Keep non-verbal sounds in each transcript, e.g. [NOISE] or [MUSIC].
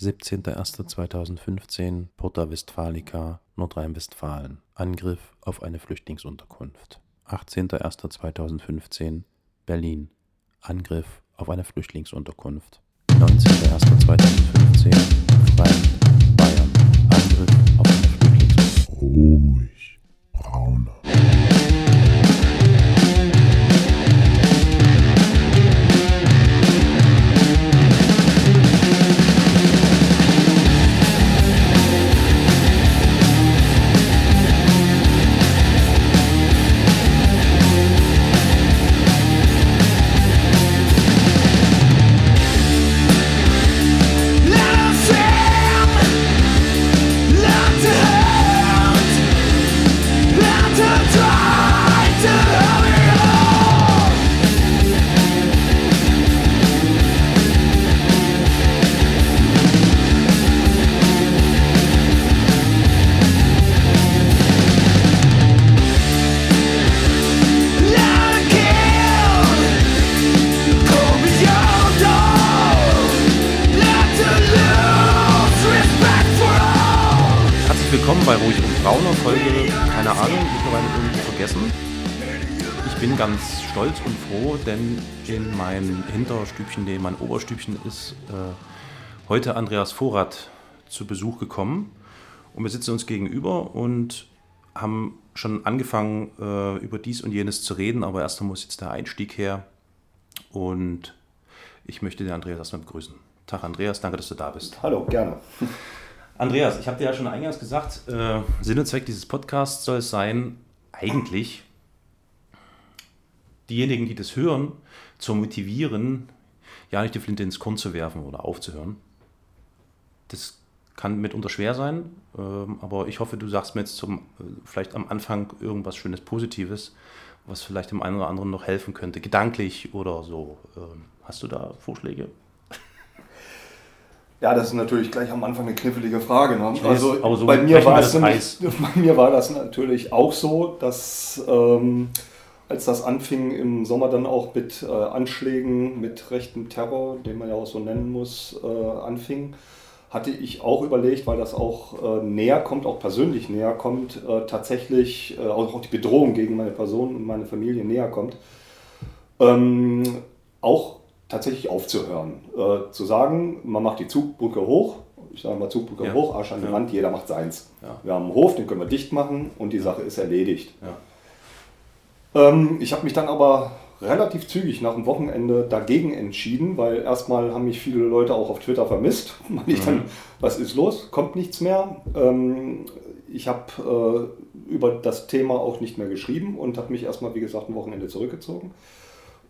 17.01.2015 Porta Westfalica, Nordrhein-Westfalen. Angriff auf eine Flüchtlingsunterkunft. 18.01.2015 Berlin. Angriff auf eine Flüchtlingsunterkunft. 19.01.2015 Freien, Bayern. Angriff auf eine Flüchtlingsunterkunft. Ruhig, brauner. Froh, denn in mein Hinterstübchen, nee, mein Oberstübchen ist äh, heute Andreas Vorrat zu Besuch gekommen. Und wir sitzen uns gegenüber und haben schon angefangen, äh, über dies und jenes zu reden, aber erst muss jetzt der Einstieg her. Und ich möchte den Andreas erstmal begrüßen. Tag Andreas, danke, dass du da bist. Hallo, gerne. [LAUGHS] Andreas, ich habe dir ja schon eingangs gesagt, äh, Sinn und Zweck dieses Podcasts soll es sein, eigentlich diejenigen, die das hören, zu motivieren, ja nicht die Flinte ins Korn zu werfen oder aufzuhören. Das kann mitunter schwer sein, ähm, aber ich hoffe, du sagst mir jetzt zum, äh, vielleicht am Anfang irgendwas Schönes, Positives, was vielleicht dem einen oder anderen noch helfen könnte, gedanklich oder so. Ähm, hast du da Vorschläge? Ja, das ist natürlich gleich am Anfang eine knickelige Frage. Ne? weiß, Also so bei, mir war das es nämlich, [LAUGHS] bei mir war das natürlich auch so, dass ähm, als das anfing im Sommer dann auch mit äh, Anschlägen, mit rechtem Terror, den man ja auch so nennen muss, äh, anfing, hatte ich auch überlegt, weil das auch äh, näher kommt, auch persönlich näher kommt, äh, tatsächlich äh, auch die Bedrohung gegen meine Person und meine Familie näher kommt, ähm, auch tatsächlich aufzuhören. Äh, zu sagen, man macht die Zugbrücke hoch, ich sage mal Zugbrücke Ja. hoch, Arsch an die Ja. Wand, jeder macht seins. Ja. Wir haben einen Hof, den können wir dicht machen und die Sache ist erledigt. Ja. Ähm, ich habe mich dann aber relativ zügig nach dem Wochenende dagegen entschieden, weil erstmal haben mich viele Leute auch auf Twitter vermisst. [LAUGHS] Meine ich dann, was ist los? Kommt nichts mehr. Ähm, ich habe äh, über das Thema auch nicht mehr geschrieben und habe mich erstmal, wie gesagt, ein Wochenende zurückgezogen.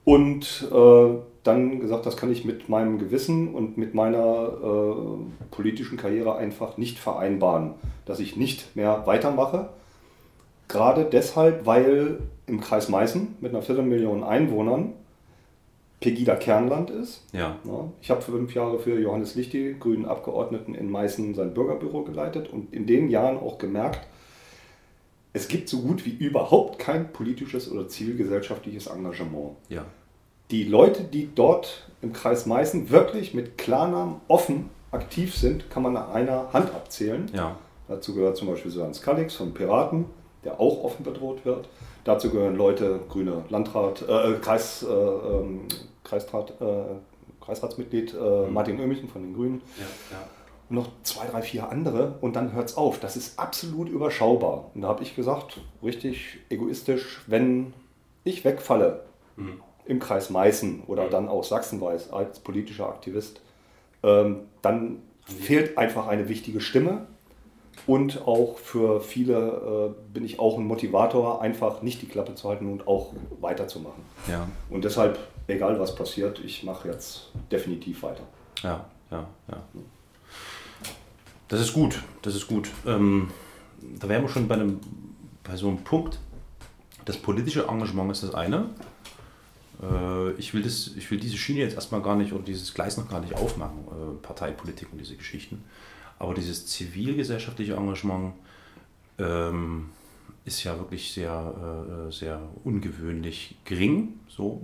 Und äh, dann gesagt, das kann ich mit meinem Gewissen und mit meiner äh, politischen Karriere einfach nicht vereinbaren, dass ich nicht mehr weitermache. Gerade deshalb, weil im Kreis Meißen mit einer Viertelmillion Einwohnern Pegida Kernland ist. Ja. Ich habe fünf Jahre für Johannes Lichti, grünen Abgeordneten in Meißen, sein Bürgerbüro geleitet und in den Jahren auch gemerkt, es gibt so gut wie überhaupt kein politisches oder zivilgesellschaftliches Engagement. Ja. Die Leute, die dort im Kreis Meißen wirklich mit Klarnamen offen aktiv sind, kann man an einer Hand abzählen. Ja. Dazu gehört zum Beispiel Sören Skalix von Piraten, der auch offen bedroht wird. Dazu gehören Leute, grüne Landrat, äh, Kreis, äh, ähm, Kreistrat, äh, Kreisratsmitglied äh, Martin Oemlichen von den Grünen Ja. Ja. und noch zwei, drei, vier andere und dann hört es auf. Das ist absolut überschaubar. Und da habe ich gesagt, richtig egoistisch, wenn ich wegfalle im Kreis Meißen oder dann auch sachsenweit als politischer Aktivist, ähm, dann fehlt einfach eine wichtige Stimme. Und auch für viele äh, bin ich auch ein Motivator, einfach nicht die Klappe zu halten und auch weiterzumachen. Ja. Und deshalb, egal was passiert, ich mache jetzt definitiv weiter. Ja, ja, ja. Das ist gut, das ist gut. Ähm, da wären wir schon bei, einem, bei so einem Punkt. Das politische Engagement ist das eine. Äh, ich, will das, ich will diese Schiene jetzt erstmal gar nicht oder dieses Gleis noch gar nicht aufmachen, äh, Parteipolitik und diese Geschichten. Aber dieses zivilgesellschaftliche Engagement ähm, ist ja wirklich sehr, äh, sehr ungewöhnlich gering. So.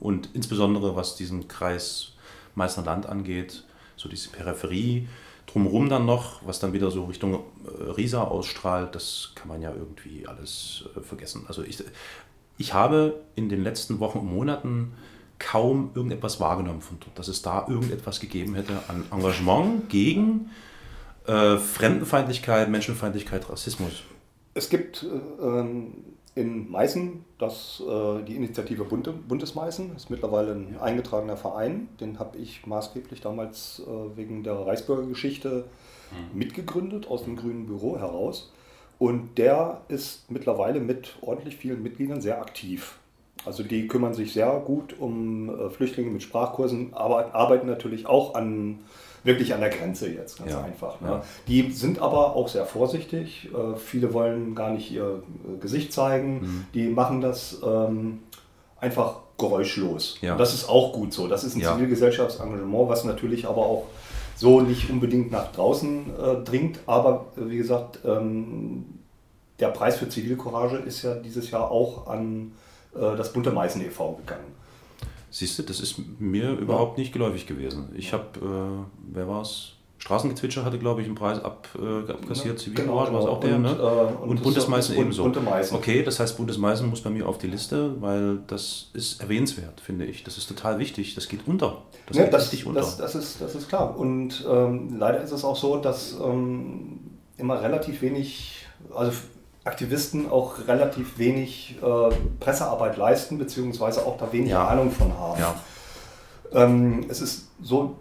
Und insbesondere was diesen Kreis Meißner Land angeht, So diese Peripherie drumherum dann noch, was dann wieder so Richtung äh, Riesa ausstrahlt, das kann man ja irgendwie alles äh, vergessen. Also ich, ich habe in den letzten Wochen und Monaten kaum irgendetwas wahrgenommen von dort, dass es da irgendetwas gegeben hätte an Engagement gegen äh, Fremdenfeindlichkeit, Menschenfeindlichkeit, Rassismus. Es gibt äh, in Meißen das, äh, die Initiative Bunte, Bundesmeißen, ist mittlerweile ein eingetragener Verein. Den habe ich maßgeblich damals äh, wegen der Reichsbürgergeschichte mhm. mitgegründet, aus dem Grünen Büro heraus. Und der ist mittlerweile mit ordentlich vielen Mitgliedern sehr aktiv. Also die kümmern sich sehr gut um äh, Flüchtlinge mit Sprachkursen, aber arbeiten natürlich auch an wirklich an der Grenze jetzt, ganz ja. einfach. Ne? Ja. Die sind aber auch sehr vorsichtig. Äh, viele wollen gar nicht ihr äh, Gesicht zeigen. Mhm. Die machen das ähm, einfach geräuschlos. Ja. Und das ist auch gut so. Das ist ein Zivilgesellschaftsengagement, was natürlich aber auch so nicht unbedingt nach draußen äh, dringt. Aber wie gesagt, ähm, der Preis für Zivilcourage ist ja dieses Jahr auch an das Bunte Meißen e.V. gegangen. Siehst du, das ist mir überhaupt nicht geläufig gewesen. Ich habe, äh, wer war es? Straßengezwitscher hatte, glaube ich, einen Preis ab, äh, abkassiert. Zivilcourage genau, war es auch der, und, ne? Äh, und, und Bundesmeißen ebenso. Bundesmeißen. Okay, das heißt, Bundesmeißen muss bei mir auf die Liste, weil das ist erwähnenswert, finde ich. Das ist total wichtig. Das geht unter. Das ja, geht das, richtig unter. Das, das, ist, das ist klar. Und ähm, leider ist es auch so, dass ähm, immer relativ wenig, also Aktivisten auch relativ wenig äh, Pressearbeit leisten, beziehungsweise auch da wenig ja. Ahnung von haben. Ja. Ähm, es ist so,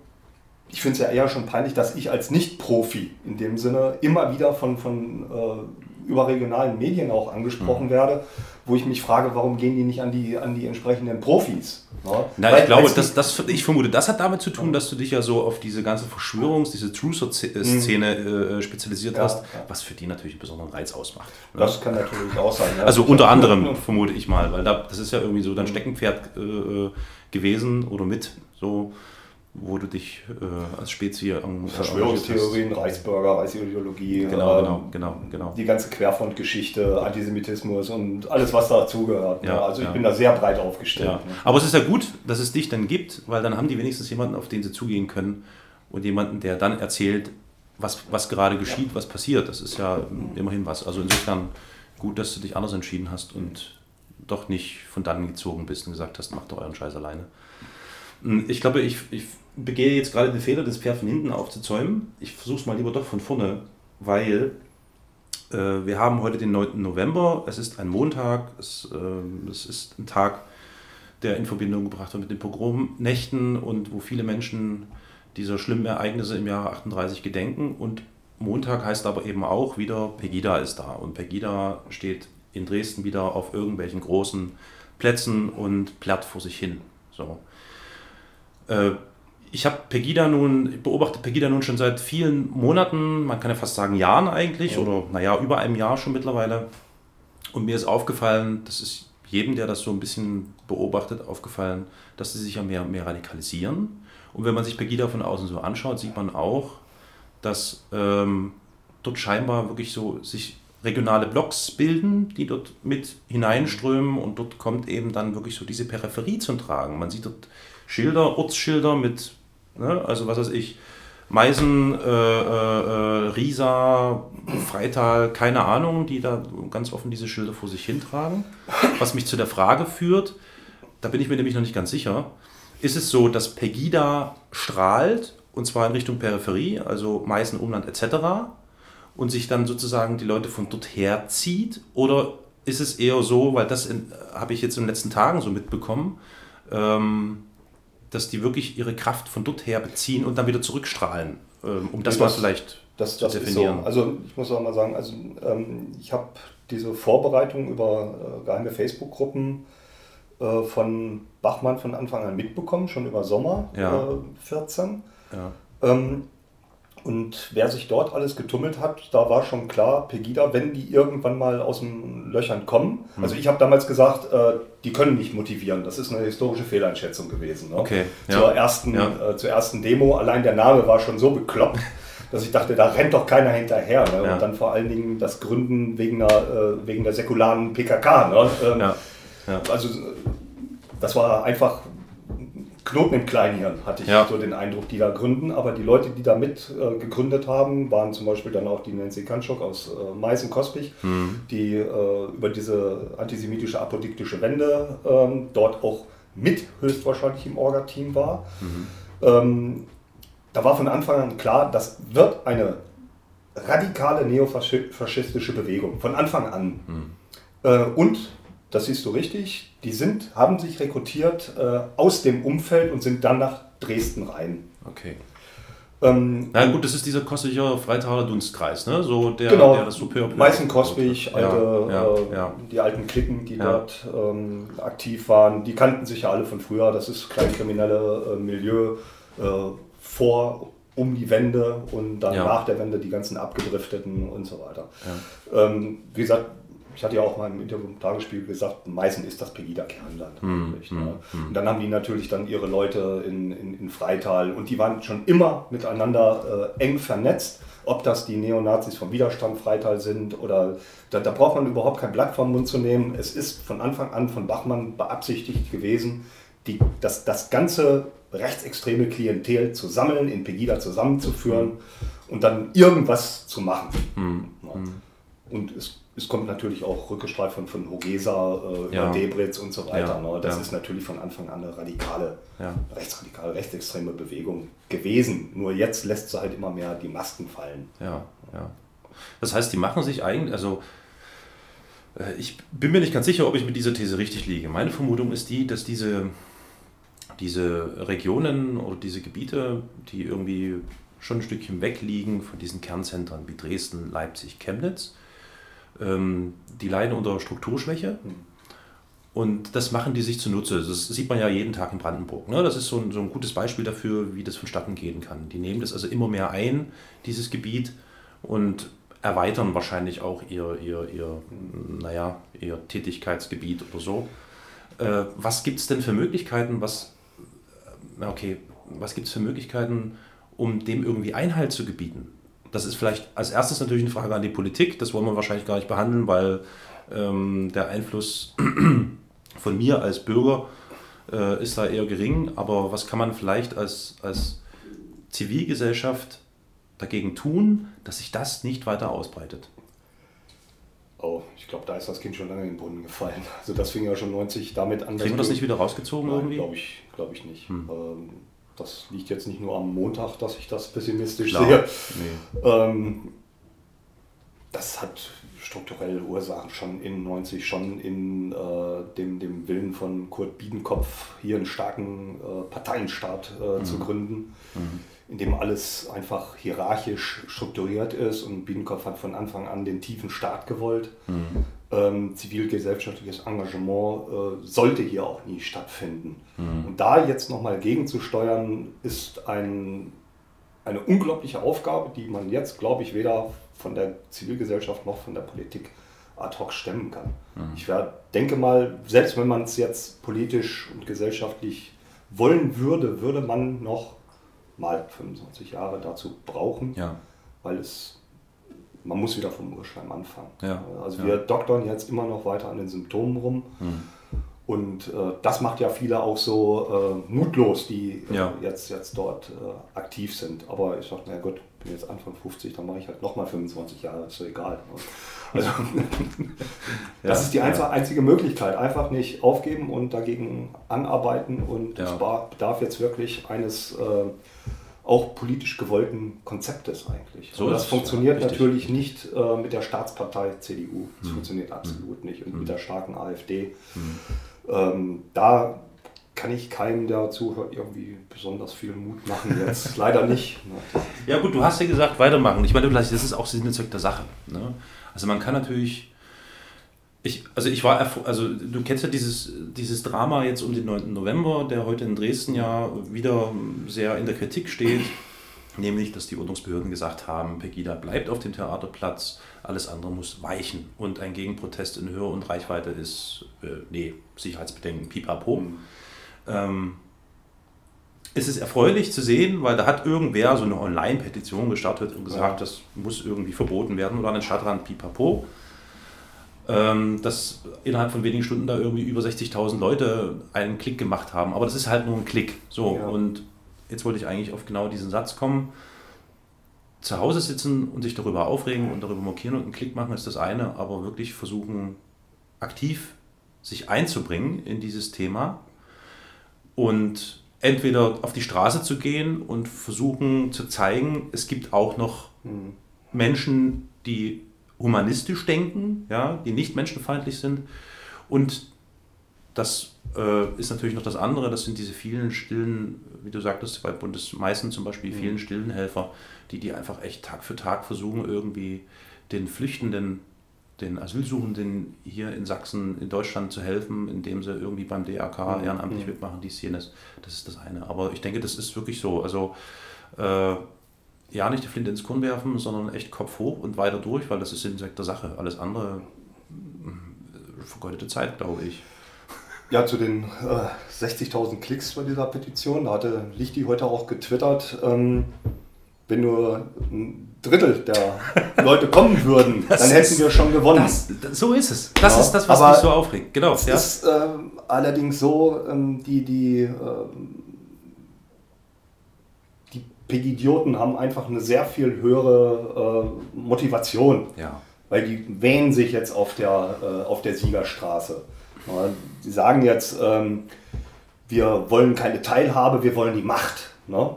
ich finde es ja eher schon peinlich, dass ich als Nicht-Profi in dem Sinne immer wieder von, von äh, überregionalen Medien auch angesprochen mhm. werde, wo ich mich frage, warum gehen die nicht an die, an die entsprechenden Profis? Ja? Na, Weil, ich glaube, das, das, ich vermute, das hat damit zu tun, dass du dich ja so auf diese ganze Verschwörungs-, diese True-Szene mhm. äh, spezialisiert ja, hast, ja. was für die natürlich einen besonderen Reiz ausmacht. Ne? Das kann natürlich auch sein. Also unter anderem vermute ich mal, weil da, das ist ja irgendwie so dein Steckenpferd äh, äh gewesen oder mit so wo du dich äh, als Spezies an Verschwörungstheorien, Reichsbürger, Reichsideologie, genau, äh, genau, genau, genau. die ganze Querfrontgeschichte, Antisemitismus und alles, was dazugehört. Ja, also ich ja. bin da sehr breit aufgestellt. Ja. Ne? Aber es ist ja gut, dass es dich dann gibt, weil dann haben die wenigstens jemanden, auf den sie zugehen können und jemanden, der dann erzählt, was, was gerade geschieht, was passiert. Das ist ja immerhin was. Also insofern gut, dass du dich anders entschieden hast und doch nicht von dann gezogen bist und gesagt hast, macht doch euren Scheiß alleine. Hm, ich glaube, ich, ich begehe jetzt gerade den Fehler, das Pferd von hinten aufzuzäumen. Ich versuche es mal lieber doch von vorne, weil äh, wir haben heute den 9. November. Es ist ein Montag. Es, äh, es ist ein Tag, der in Verbindung gebracht wird mit den Pogromnächten und wo viele Menschen dieser schlimmen Ereignisse im Jahre 38 gedenken. Und Montag heißt aber eben auch wieder, Pegida ist da. Und Pegida steht in Dresden wieder auf irgendwelchen großen Plätzen und plärt vor sich hin. So. Äh, ich habe Pegida nun, beobachte Pegida nun schon seit vielen Monaten, man kann ja fast sagen Jahren eigentlich, ja. oder naja, über einem Jahr schon mittlerweile. Und mir ist aufgefallen, das ist jedem, der das so ein bisschen beobachtet, aufgefallen, dass sie sich ja mehr, mehr radikalisieren. Und wenn man sich Pegida von außen so anschaut, sieht man auch, dass ähm, dort scheinbar wirklich so sich regionale Blocks bilden, die dort mit hineinströmen und dort kommt eben dann wirklich so diese Peripherie zum Tragen. Man sieht dort Schilder, Ortsschilder mit Ne? Also was weiß ich, Meisen, äh, äh, Riesa, Freital, keine Ahnung, die da ganz offen diese Schilder vor sich hintragen. Was mich zu der Frage führt, da bin ich mir nämlich noch nicht ganz sicher, ist es so, dass Pegida strahlt, und zwar in Richtung Peripherie, also Meißen, Umland etc., und sich dann sozusagen die Leute von dort her zieht? Oder ist es eher so, weil das habe ich jetzt in den letzten Tagen so mitbekommen, ähm, dass die wirklich ihre Kraft von dort her beziehen und dann wieder zurückstrahlen, ähm, um das, das mal vielleicht das, das zu definieren. So. Also ich muss auch mal sagen, also ähm, ich habe diese Vorbereitung über äh, geheime Facebook-Gruppen äh, von Bachmann von Anfang an mitbekommen, schon über Sommer ja. äh, 14. Ja. Ähm, und wer sich dort alles getummelt hat, da war schon klar, Pegida, wenn die irgendwann mal aus den Löchern kommen. Hm. Also ich habe damals gesagt, äh, die können nicht motivieren. Das ist eine historische Fehleinschätzung gewesen. Ne? Okay. Ja. Zur, ersten, ja. äh, zur ersten Demo, allein der Name war schon so bekloppt, [LAUGHS] dass ich dachte, da rennt doch keiner hinterher. Ne? Ja. Und dann vor allen Dingen das Gründen wegen, einer, äh, wegen der säkularen PKK. Ne? Ähm, also das war einfach Knoten im Kleinhirn, hatte ich Ja. so den Eindruck, die da gründen. Aber die Leute, die da mit äh, gegründet haben, waren zum Beispiel dann auch die Nancy Kanschok aus äh, Meißen Kospich, die äh, über diese antisemitische apodiktische Wende ähm, dort auch mit höchstwahrscheinlich im Orga-Team war. Ähm, da war von Anfang an klar, das wird eine radikale neofaschistische Bewegung, von Anfang an. Äh, und, das siehst du richtig, die sind, haben sich rekrutiert äh, aus dem Umfeld und sind dann nach Dresden rein. Okay. Ähm, Na gut, das ist dieser kostliche Freitaler Dunstkreis, ne? So der, genau, der das peu Meißen hat. alte, ja, äh, ja, die alten Klicken, die dort ähm, aktiv waren, die kannten sich ja alle von früher. Das ist kleinkriminelle äh, Milieu äh, vor, um die Wende und dann nach der Wende die ganzen Abgedrifteten und so weiter. Ähm, wie gesagt, ich hatte ja auch mal im Interview im Tagesspiegel gesagt, Meißen ist das Pegida-Kernland. Hm, eigentlich, ne? Und dann haben die natürlich dann ihre Leute in, in, in Freital und die waren schon immer miteinander äh, eng vernetzt. Ob das die Neonazis vom Widerstand Freital sind oder da, da braucht man überhaupt kein Blatt vom Mund zu nehmen. Es ist von Anfang an von Bachmann beabsichtigt gewesen, die, das, das ganze rechtsextreme Klientel zu sammeln, in Pegida zusammenzuführen und dann irgendwas zu machen. Ja. Und es, es kommt natürlich auch Rückgestrahlt von, von Hogesa, äh, Ja. Debritz und so weiter. Ja, Ne? Das ja. ist natürlich von Anfang an eine radikale, rechtsradikale, rechtsextreme Bewegung gewesen. Nur jetzt lässt sie halt immer mehr die Masken fallen. Ja, ja. Das heißt, die machen sich eigentlich, also äh, ich bin mir nicht ganz sicher, ob ich mit dieser These richtig liege. Meine Vermutung ist die, dass diese, diese Regionen oder diese Gebiete, die irgendwie schon ein Stückchen weg liegen von diesen Kernzentren wie Dresden, Leipzig, Chemnitz, ähm, die leiden unter Strukturschwäche. Und das machen die sich zunutze. Das sieht man ja jeden Tag in Brandenburg. Ne? Das ist so ein, so ein gutes Beispiel dafür, wie das vonstatten gehen kann. Die nehmen das also immer mehr ein, dieses Gebiet, und erweitern wahrscheinlich auch ihr, ihr, ihr, naja, ihr Tätigkeitsgebiet oder so. Äh, was gibt es denn für Möglichkeiten, was, äh, okay, was gibt es für Möglichkeiten, um dem irgendwie Einhalt zu gebieten? Das ist vielleicht als erstes natürlich eine Frage an die Politik. Das wollen wir wahrscheinlich gar nicht behandeln, weil ähm, der Einfluss [CLEARS THROAT] von mir als Bürger äh, ist da eher gering. Aber was kann man vielleicht als, als Zivilgesellschaft dagegen tun, dass sich das nicht weiter ausbreitet? Oh, ich glaube, da ist das Kind schon lange in den Brunnen gefallen. Also das fing ja schon 90 damit an. Kriegen wir das nicht wieder rausgezogen Nein, irgendwie? glaube ich, glaube ich nicht. Ähm, das liegt jetzt nicht nur am Montag, dass ich das pessimistisch Klar. sehe. Nee. Ähm, das hat strukturelle Ursachen schon in 90, schon in äh, dem, dem Willen von Kurt Biedenkopf, hier einen starken äh, Parteienstaat äh, zu gründen, in dem alles einfach hierarchisch strukturiert ist. Und Biedenkopf hat von Anfang an den tiefen Staat gewollt. Ähm, zivilgesellschaftliches Engagement äh, sollte hier auch nie stattfinden. Und da jetzt nochmal gegenzusteuern, ist ein eine unglaubliche Aufgabe, die man jetzt, glaube ich, weder von der Zivilgesellschaft noch von der Politik ad hoc stemmen kann. Ich wär, denke mal, selbst wenn man es jetzt politisch und gesellschaftlich wollen würde, würde man noch mal 25 Jahre dazu brauchen, Ja. weil es man muss wieder vom Urschleim anfangen. Ja, Also ja. wir doktern jetzt immer noch weiter an den Symptomen rum. Und äh, das macht ja viele auch so äh, mutlos, die äh, Ja. jetzt, jetzt dort äh, aktiv sind. Aber ich dachte, na gut, bin jetzt Anfang 50, dann mache ich halt nochmal 25 Jahre, ist so egal. [LAUGHS] Also, das ist die einzige, einzige Möglichkeit. Einfach nicht aufgeben und dagegen anarbeiten. Und es bedarf jetzt wirklich eines äh, auch politisch gewollten Konzeptes eigentlich. So Und ist das funktioniert ja, natürlich nicht äh, mit der Staatspartei CDU. Das Hm. funktioniert absolut nicht. Und mit der starken AfD. Ähm, da kann ich keinem, der zuhört, irgendwie besonders viel Mut machen jetzt. [LAUGHS] Leider nicht. Ja gut, du hast ja gesagt, weitermachen. Ich meine, vielleicht das ist auch Sinn und Zweck der Sache. Ne? Also man kann natürlich, ich, also ich war, also du kennst ja dieses, dieses Drama jetzt um den 9. November, der heute in Dresden ja wieder sehr in der Kritik steht, [CLEARS THROAT] nämlich, dass die Ordnungsbehörden gesagt haben, Pegida bleibt auf dem Theaterplatz, alles andere muss weichen und ein Gegenprotest in Höhe und Reichweite ist, äh, nee, Sicherheitsbedenken, pipapo. Ähm, es ist erfreulich zu sehen, weil da hat irgendwer so eine Online-Petition gestartet und gesagt, Ja. das muss irgendwie verboten werden oder an den Stadtrand pipapo. ähm, dass innerhalb von wenigen Stunden da irgendwie über 60.000 Leute einen Klick gemacht haben. Aber das ist halt nur ein Klick. So, Ja. und jetzt wollte ich eigentlich auf genau diesen Satz kommen. Zu Hause sitzen und sich darüber aufregen und darüber markieren und einen Klick machen ist das eine, aber wirklich versuchen, aktiv sich einzubringen in dieses Thema und entweder auf die Straße zu gehen und versuchen zu zeigen, es gibt auch noch Menschen, die humanistisch denken, ja, die nicht menschenfeindlich sind. Und das äh, ist natürlich noch das andere, das sind diese vielen stillen, wie du sagtest, bei Bundesmeißen zum Beispiel, die vielen stillen Helfer, die, die einfach echt Tag für Tag versuchen, irgendwie den Flüchtenden, den Asylsuchenden hier in Sachsen, in Deutschland zu helfen, indem sie irgendwie beim DRK ehrenamtlich mitmachen, dies, jenes. Das ist das eine. Aber ich denke, das ist wirklich so. Also äh, ja, nicht die Flinte ins Korn werfen, sondern echt Kopf hoch und weiter durch, weil das ist Sinn der Sache. Alles andere äh, vergeudete Zeit, glaube ich. Ja, zu den äh, 60.000 Klicks bei dieser Petition, da hatte Lichti heute auch getwittert, ähm, wenn nur ein Drittel der [LAUGHS] Leute kommen würden, Das dann hätten ist- wir schon gewonnen. Das, so ist es. Das Ja, ist das, was mich so aufregt. Genau. Es Ja. ist ähm, allerdings so, ähm, die, die, die Pegidioten haben einfach eine sehr viel höhere äh, Motivation, ja. weil die wähnen sich jetzt auf der, äh, auf der Siegerstraße. Die sagen jetzt, ähm, wir wollen keine Teilhabe, wir wollen die Macht. Ne?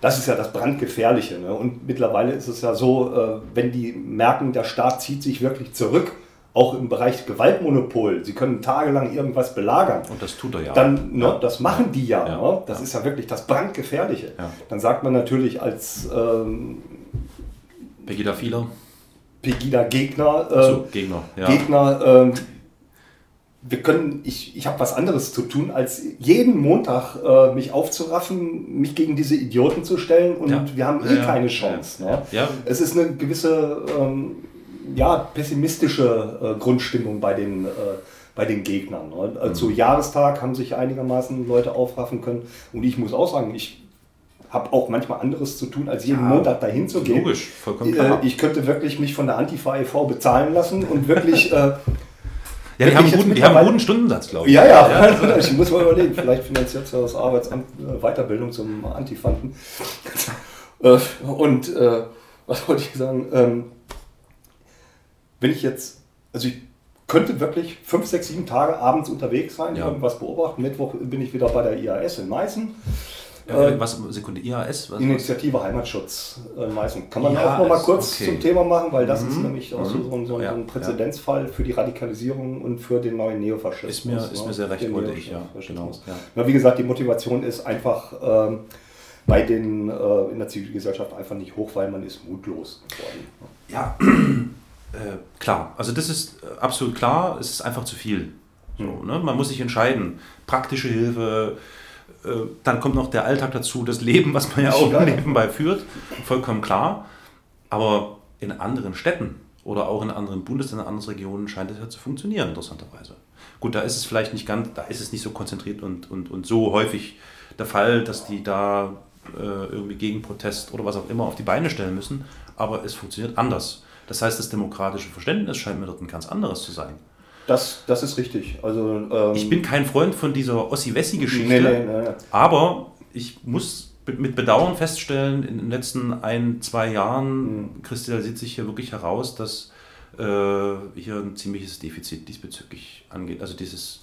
Das ist ja das Brandgefährliche. Ne? Und mittlerweile ist es ja so, äh, wenn die merken, der Staat zieht sich wirklich zurück, auch im Bereich Gewaltmonopol, sie können tagelang irgendwas belagern, Und das tut er ja. dann, ne, das machen die ja. Ja. Ne? Das ist ja wirklich das Brandgefährliche. Ja. Dann sagt man natürlich als ähm, Pegida Fieler, Pegida-Gegner, äh, also Gegner. Ja. Gegner, ähm, wir können, ich, ich habe was anderes zu tun, als jeden Montag äh, mich aufzuraffen, mich gegen diese Idioten zu stellen und Ja. wir haben Ja, eh ja. keine Ja, Chance. ja. Ne? Ja. Es ist eine gewisse ähm, ja, pessimistische äh, Grundstimmung bei den, äh, bei den Gegnern. Ne? Also Mhm. Zu Jahrestag haben sich einigermaßen Leute aufraffen können und ich muss auch sagen, ich habe auch manchmal anderes zu tun, als jeden Ja, Montag dahin zu gehen. Logisch, vollkommen klar. Äh, Ich könnte wirklich mich von der Antifa e.V. bezahlen lassen und wirklich. Äh, [LAUGHS] ja, die haben, guten, die haben einen guten Stundensatz, glaube ich. ja, ja, [LAUGHS] ich muss mal überlegen, vielleicht finanziert ja das Arbeitsamt äh, Weiterbildung zum Antifanten. [LAUGHS] Äh, und äh, was wollte ich sagen? Ähm, wenn ich jetzt, also ich könnte wirklich fünf, sechs, sieben Tage abends unterwegs sein, Ja. irgendwas beobachten. Mittwoch bin ich wieder bei der IAS in Meißen. Ja, Äh, was, Sekunde, IAS? Was, Initiative Heimatschutz äh, Meißen. Kann man Ja, auch noch mal ist kurz okay. zum Thema machen, weil das ist Mhm. nämlich auch so, Mhm. so, ein- so, ein- Ja, so ein Präzedenzfall für die Radikalisierung und für den neuen Neofaschismus. Ist mir- ist ne? mir sehr recht, wollte ich, ja, genau, ja. Na, wie gesagt, die Motivation ist einfach ähm, bei den äh, in der Zivilgesellschaft einfach nicht hoch, weil man ist mutlos geworden. Ja, [CLEARS THROAT] äh, klar. Also das ist äh, absolut klar. Es ist einfach zu viel. So, ne? Man muss sich entscheiden. Praktische Hilfe, äh, dann kommt noch der Alltag dazu, das Leben, was man ja auch Ja. nebenbei führt. Vollkommen klar. Aber in anderen Städten oder auch in anderen Bundesländern, anderen Regionen scheint es ja zu funktionieren, interessanterweise. Gut, da ist es vielleicht nicht ganz, da ist es nicht so konzentriert und, und, und so häufig der Fall, dass die da äh, irgendwie gegen Protest oder was auch immer auf die Beine stellen müssen, aber es funktioniert anders. Das heißt, das demokratische Verständnis scheint mir dort ein ganz anderes zu sein. Das, das ist richtig. Also, ähm, Ich bin kein Freund von dieser Ossi-Wessi-Geschichte, Nee, nee, nee, aber ich muss mit Bedauern feststellen, in den letzten ein, zwei Jahren kristallisiert sich hier wirklich heraus, dass äh, hier ein ziemliches Defizit diesbezüglich angeht. Also dieses,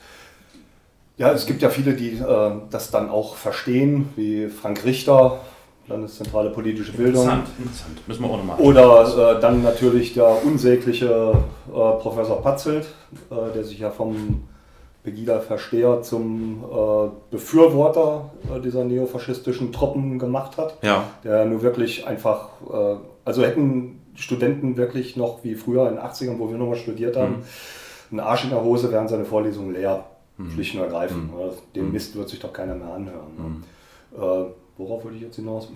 Ja, es gibt ja viele, die äh, das dann auch verstehen, wie Frank Richter, Landeszentrale politische Bildung. interessant, interessant. Müssen wir auch nochmal. Oder äh, dann natürlich der unsägliche äh, Professor Patzelt, äh, der sich ja vom Pegida-Versteher zum äh, Befürworter äh, dieser neofaschistischen Truppen gemacht hat. Ja, Der nur wirklich einfach, äh, also hätten Studenten wirklich noch wie früher in den 80ern, wo wir nochmal studiert haben, einen Arsch in der Hose, wären seine Vorlesungen leer. Schlicht und ergreifend. Ja, Den Mist wird sich doch keiner mehr anhören. Ne? Worauf wollte ich jetzt hinaus?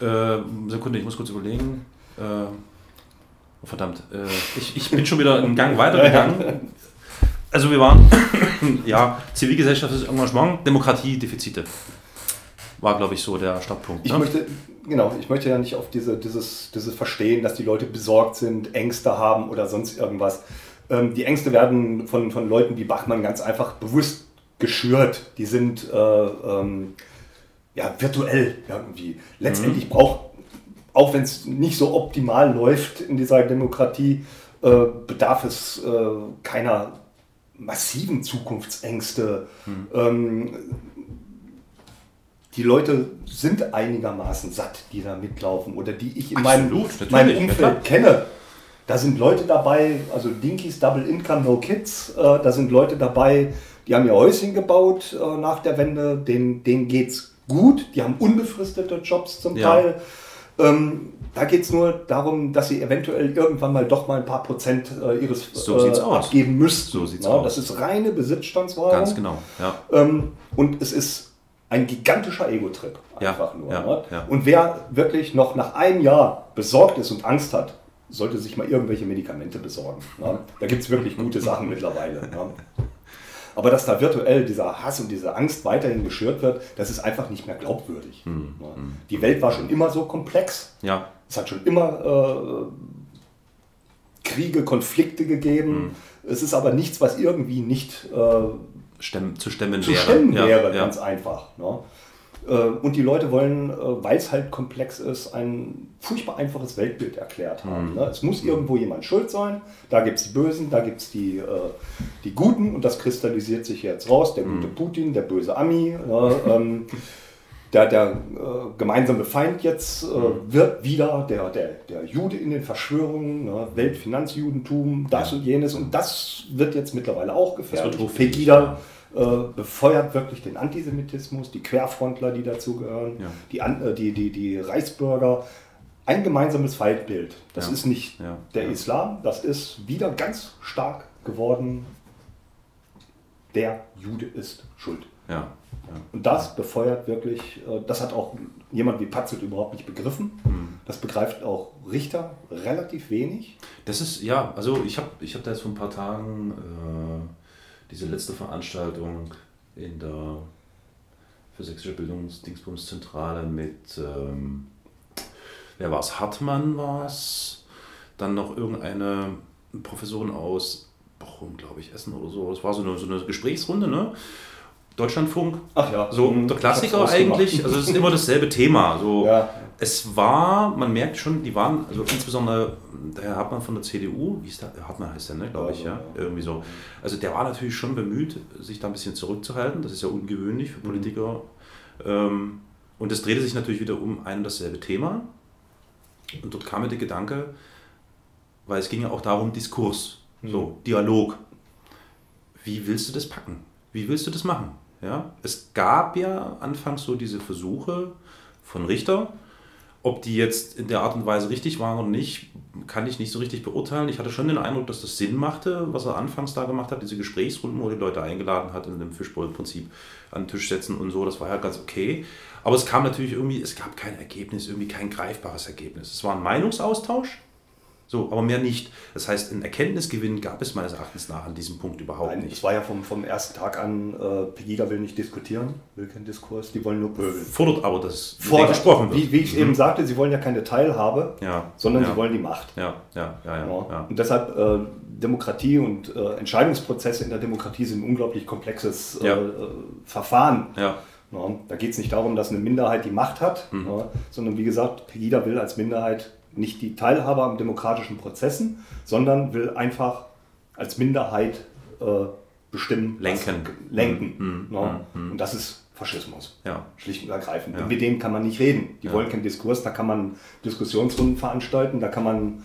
äh, Sekunde, ich muss kurz überlegen. Äh, oh, verdammt, äh, ich, ich bin schon wieder einen Gang weitergegangen. Also wir waren, [COUGHS] ja, zivilgesellschaftliches Engagement, Demokratie, Defizite. War, glaube ich, so der Startpunkt. Ich ne? möchte, genau, ich möchte ja nicht auf diese, dieses, dieses Verstehen, dass die Leute besorgt sind, Ängste haben oder sonst irgendwas. Ähm, die Ängste werden von, von Leuten wie Bachmann ganz einfach bewusst geschürt. Die sind äh, ähm, ja, virtuell irgendwie. Letztendlich braucht, auch wenn es nicht so optimal läuft in dieser Demokratie, äh, bedarf es äh, keiner massiven Zukunftsängste. Ähm, die Leute sind einigermaßen satt, die da mitlaufen oder die ich in meinem, Absolut, meinem ja Umfeld kenne. Da sind Leute dabei, also Dinkies Double Income No Kids, äh, da sind Leute dabei, die haben ihr Häuschen gebaut äh, nach der Wende, denen, denen geht es gut, die haben unbefristete Jobs zum Ja. Teil. Ähm, da geht es nur darum, dass sie eventuell irgendwann mal doch mal ein paar Prozent äh, ihres So äh, abgeben müssten. So sieht's Ja, aus. Das ist reine Besitzstandswahrung. Ganz genau. Ja. Ähm, und es ist ein gigantischer Ego-Trip. Ja, Einfach nur. ja, ne? ja. Und wer wirklich noch nach einem Jahr besorgt ist und Angst hat, sollte sich mal irgendwelche Medikamente besorgen. Ne? Da gibt es wirklich gute Sachen mittlerweile. Aber dass da virtuell dieser Hass und diese Angst weiterhin geschürt wird, das ist einfach nicht mehr glaubwürdig. Hm, Ne? Die Welt war schon immer so komplex. ja. Es hat schon immer äh, Kriege, Konflikte gegeben. Hm. Es ist aber nichts, was irgendwie nicht äh, Stemm, zu stemmen zu wäre. stemmen ja, wäre, ja. ganz einfach. Ne? Äh, Und die Leute wollen, äh, weil es halt komplex ist, ein furchtbar einfaches Weltbild erklärt haben. Mhm. ne? Es muss irgendwo jemand schuld sein. Da gibt es die Bösen, da gibt es die, äh, die Guten und das kristallisiert sich jetzt raus. Der Mhm. gute Putin, der böse Ami. Ne? ähm, der, der äh, gemeinsame Feind jetzt äh, Mhm. wird wieder der, der, der Jude in den Verschwörungen, ne? Weltfinanzjudentum, das und jenes. Und das wird jetzt mittlerweile auch hochfähig, Pegida befeuert wirklich den Antisemitismus, die Querfrontler, die dazugehören, Ja. die, An- äh, die, die, die Reichsbürger. Ein gemeinsames Feindbild. Das Ja. ist nicht Ja. der. Islam, das ist wieder ganz stark geworden. Der Jude ist schuld. Ja. Und das befeuert wirklich, äh, das hat auch jemand wie Patzelt überhaupt nicht begriffen. Hm. Das begreift auch Richter relativ wenig. Das ist, ja, also ich habe ich hab da jetzt vor ein paar Tagen äh, diese letzte Veranstaltung in der für sächsische Bildungsdingsbumszentrale mit, ähm, wer war es, Hartmann war es, dann noch irgendeine Professorin aus Bochum, glaube ich, Essen oder so. Das war so eine, so eine Gesprächsrunde, ne? Deutschlandfunk. Ach ja, So, hm, der Klassiker eigentlich, also es ist immer dasselbe Thema. So, Ja. Es war, man merkt schon, die waren, also insbesondere der Herr Hartmann von der CDU, wie ist der, Hartmann heißt der, ne, glaube ich, ja, ja, irgendwie so. Also der war natürlich schon bemüht, sich da ein bisschen zurückzuhalten, das ist ja ungewöhnlich Mhm. für Politiker. Ähm, und es drehte sich natürlich wieder um ein und dasselbe Thema. Und dort kam mir der Gedanke, weil es ging ja auch darum, Diskurs, Mhm. so, Dialog. Wie willst du das packen? Wie willst du das machen? Ja? Es gab ja anfangs so diese Versuche von Richter, ob die jetzt in der Art und Weise richtig waren oder nicht, kann ich nicht so richtig beurteilen. Ich hatte schon den Eindruck, dass das Sinn machte, was er anfangs da gemacht hat, diese Gesprächsrunden, wo er die Leute eingeladen hat, in dem Fishbowl-Prinzip an den Tisch setzen und so, das war ja ganz okay. Aber es kam natürlich irgendwie, es gab kein Ergebnis, irgendwie kein greifbares Ergebnis. Es war ein Meinungsaustausch, so, aber mehr nicht. Das heißt, einen Erkenntnisgewinn gab es meines Erachtens nach an diesem Punkt überhaupt Nein, nicht. es war ja vom, vom ersten Tag an, äh, Pegida will nicht diskutieren, will keinen Diskurs, die wollen nur pöbeln. Fordert aber, dass denen gesprochen wird. Wie, wie ich eben sagte, sie wollen ja keine Teilhabe, Ja, sondern ja. sie wollen die Macht. Ja, ja, ja, ja. Ja. Und deshalb äh, Demokratie und äh, Entscheidungsprozesse in der Demokratie sind ein unglaublich komplexes äh, äh, Verfahren. ja. Da geht es nicht darum, dass eine Minderheit die Macht hat, Mhm. sondern wie gesagt, Pegida will als Minderheit nicht die Teilhabe am demokratischen Prozessen, sondern will einfach als Minderheit äh, bestimmen, Lenken. was, lenken. Mhm. Ja. Mhm. Und das ist Faschismus. Ja. Schlicht und ergreifend. Ja. Mit denen kann man nicht reden. Die Ja. wollen keinen Diskurs, da kann man Diskussionsrunden veranstalten, da kann man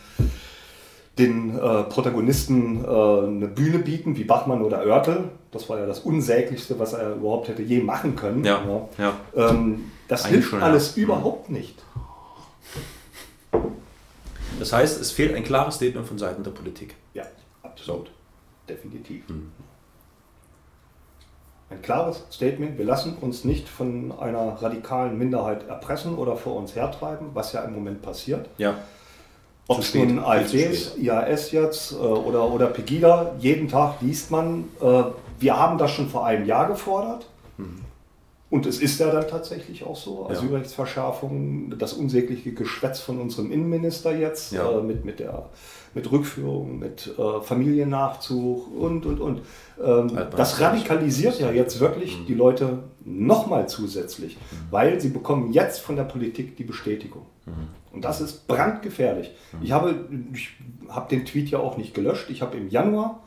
den äh, Protagonisten äh, eine Bühne bieten, wie Bachmann oder Oertel. Das war ja das Unsäglichste, was er überhaupt hätte je machen können. Ja, ja. Ähm, das Eigentlich hilft alles überhaupt nicht. Das heißt, es fehlt ein klares Statement von Seiten der Politik. Ja, absolut. Definitiv. Mhm. Ein klares Statement, wir lassen uns nicht von einer radikalen Minderheit erpressen oder vor uns hertreiben, was ja im Moment passiert. Ja. Ob es nun viel zu AfD ist, spät. IAS jetzt äh, oder, oder Pegida, jeden Tag liest man, äh, wir haben das schon vor einem Jahr gefordert. Mhm. Und es ist ja dann tatsächlich auch so, Asylrechtsverschärfung, das unsägliche Geschwätz von unserem Innenminister jetzt Ja. äh, mit, mit, der, mit Rückführung, mit äh, Familiennachzug und, und, und. Ähm, das radikalisiert ja jetzt wirklich die Leute nochmal zusätzlich, weil sie bekommen jetzt von der Politik die Bestätigung. Und das ist brandgefährlich. Ich habe, ich habe den Tweet ja auch nicht gelöscht. Ich habe im Januar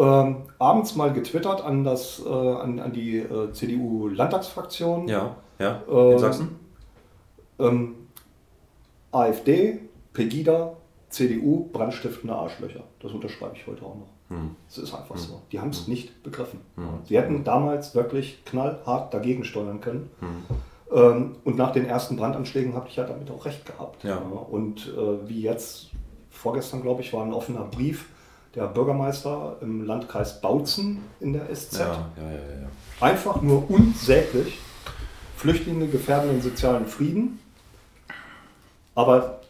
ähm, abends mal getwittert an, das, äh, an, an die äh, CDU-Landtagsfraktion. Ja, ja. In Sachsen? Ähm, AfD, Pegida, CDU, brandstiftende Arschlöcher. Das unterschreibe ich heute auch noch. Hm. Es ist einfach so. Die haben es nicht begriffen. Sie hätten damals wirklich knallhart dagegen steuern können. Ähm, und nach den ersten Brandanschlägen habe ich ja damit auch recht gehabt. Ja. Und äh, wie jetzt, vorgestern glaube ich, war ein offener Brief der Bürgermeister im Landkreis Bautzen in der SZ. Einfach nur unsäglich. Flüchtlinge gefährden den sozialen Frieden. Aber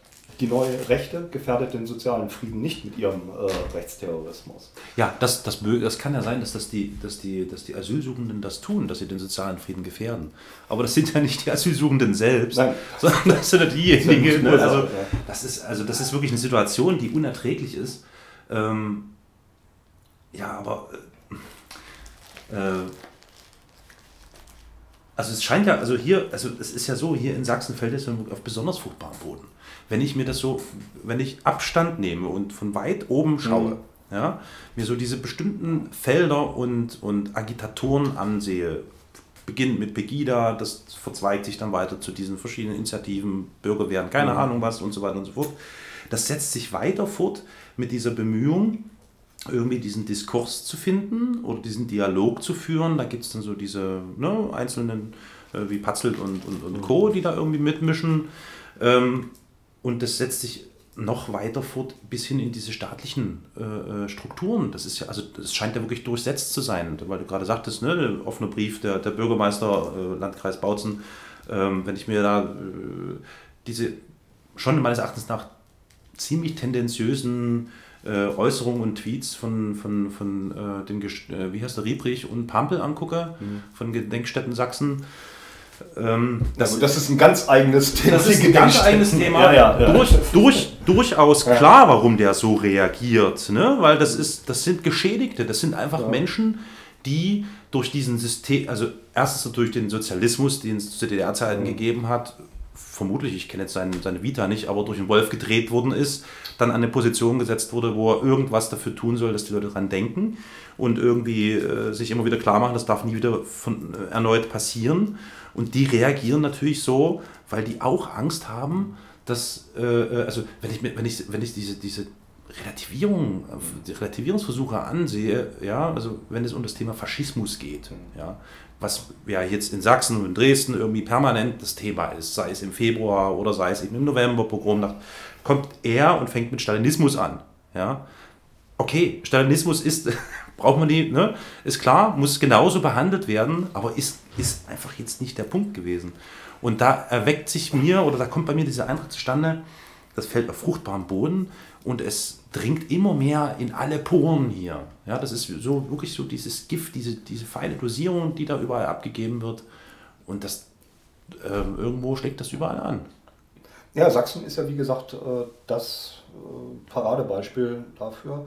die neue Rechte gefährdet den sozialen Frieden nicht mit ihrem äh, Rechtsterrorismus. Ja, das, das, das kann ja sein, dass, das die, dass, die, dass die Asylsuchenden das tun, dass sie den sozialen Frieden gefährden. Aber das sind ja nicht die Asylsuchenden selbst, Nein. sondern das sind ja diejenigen. Das Ne? Also, das ist, also das ist wirklich eine Situation, die unerträglich ist. Ähm, ja, aber äh, äh, also es scheint ja, also hier, also es ist ja so, hier in Sachsen fällt es auf besonders fruchtbaren Boden. Wenn ich mir das so, wenn ich Abstand nehme und von weit oben schaue, ja, mir so diese bestimmten Felder und, und Agitatoren ansehe, beginnt mit Pegida, das verzweigt sich dann weiter zu diesen verschiedenen Initiativen, Bürgerwehren, keine Ahnung was und so weiter und so fort. Das setzt sich weiter fort mit dieser Bemühung, irgendwie diesen Diskurs zu finden oder diesen Dialog zu führen. Da gibt es dann so diese ne, einzelnen äh, wie Patzelt und, und, und Co., die da irgendwie mitmischen. Ähm, und das setzt sich noch weiter fort bis hin in diese staatlichen äh, äh, Strukturen. Das ist ja, also das scheint ja wirklich durchsetzt zu sein, weil du gerade sagtest, ne, der offene Brief der, der Bürgermeister äh, Landkreis Bautzen, ähm, wenn ich mir da äh, diese schon meines Erachtens nach ziemlich tendenziösen äh, Äußerungen und Tweets von, von, von äh, dem, äh, wie heißt der, Riebrich und Pampel angucke, von Gedenkstätten Sachsen. Ähm, Das, also das ist ein ganz eigenes Thema. das ist ein ganz eigenes Thema. Ja, ja, ja. Durch, durch, durchaus klar, warum der so reagiert. Ne? Weil das, ist, das sind Geschädigte, das sind einfach Menschen, die durch diesen System, also erstens durch den Sozialismus, den es zu DDR-Zeiten gegeben hat, vermutlich, ich kenne jetzt seine, seine Vita nicht, aber durch den Wolf gedreht worden ist, dann an eine Position gesetzt wurde, wo er irgendwas dafür tun soll, dass die Leute dran denken und irgendwie äh, sich immer wieder klar machen, das darf nie wieder von, äh, erneut passieren. Und die reagieren natürlich so, weil die auch Angst haben, dass, äh, äh, also wenn ich, wenn ich, wenn ich diese, diese Relativierung, die Relativierungsversuche ansehe, ja, also wenn es um das Thema Faschismus geht, ja, was ja jetzt in Sachsen und in Dresden irgendwie permanent das Thema ist, sei es im Februar oder sei es eben im November, Pogromnacht, kommt er und fängt mit Stalinismus an, ja. Okay, Stalinismus ist, [LAUGHS] braucht man die, ne? ist klar, muss genauso behandelt werden, aber ist, ist einfach jetzt nicht der Punkt gewesen. Und da erweckt sich mir, oder da kommt bei mir dieser Eindruck zustande, das fällt auf fruchtbaren Boden und es dringt immer mehr in alle Poren hier. Ja, das ist so wirklich so dieses Gift, diese, diese feine Dosierung, die da überall abgegeben wird. Und das ähm, irgendwo schlägt das überall an. Ja, Sachsen ist ja wie gesagt äh, das äh, Paradebeispiel dafür, äh,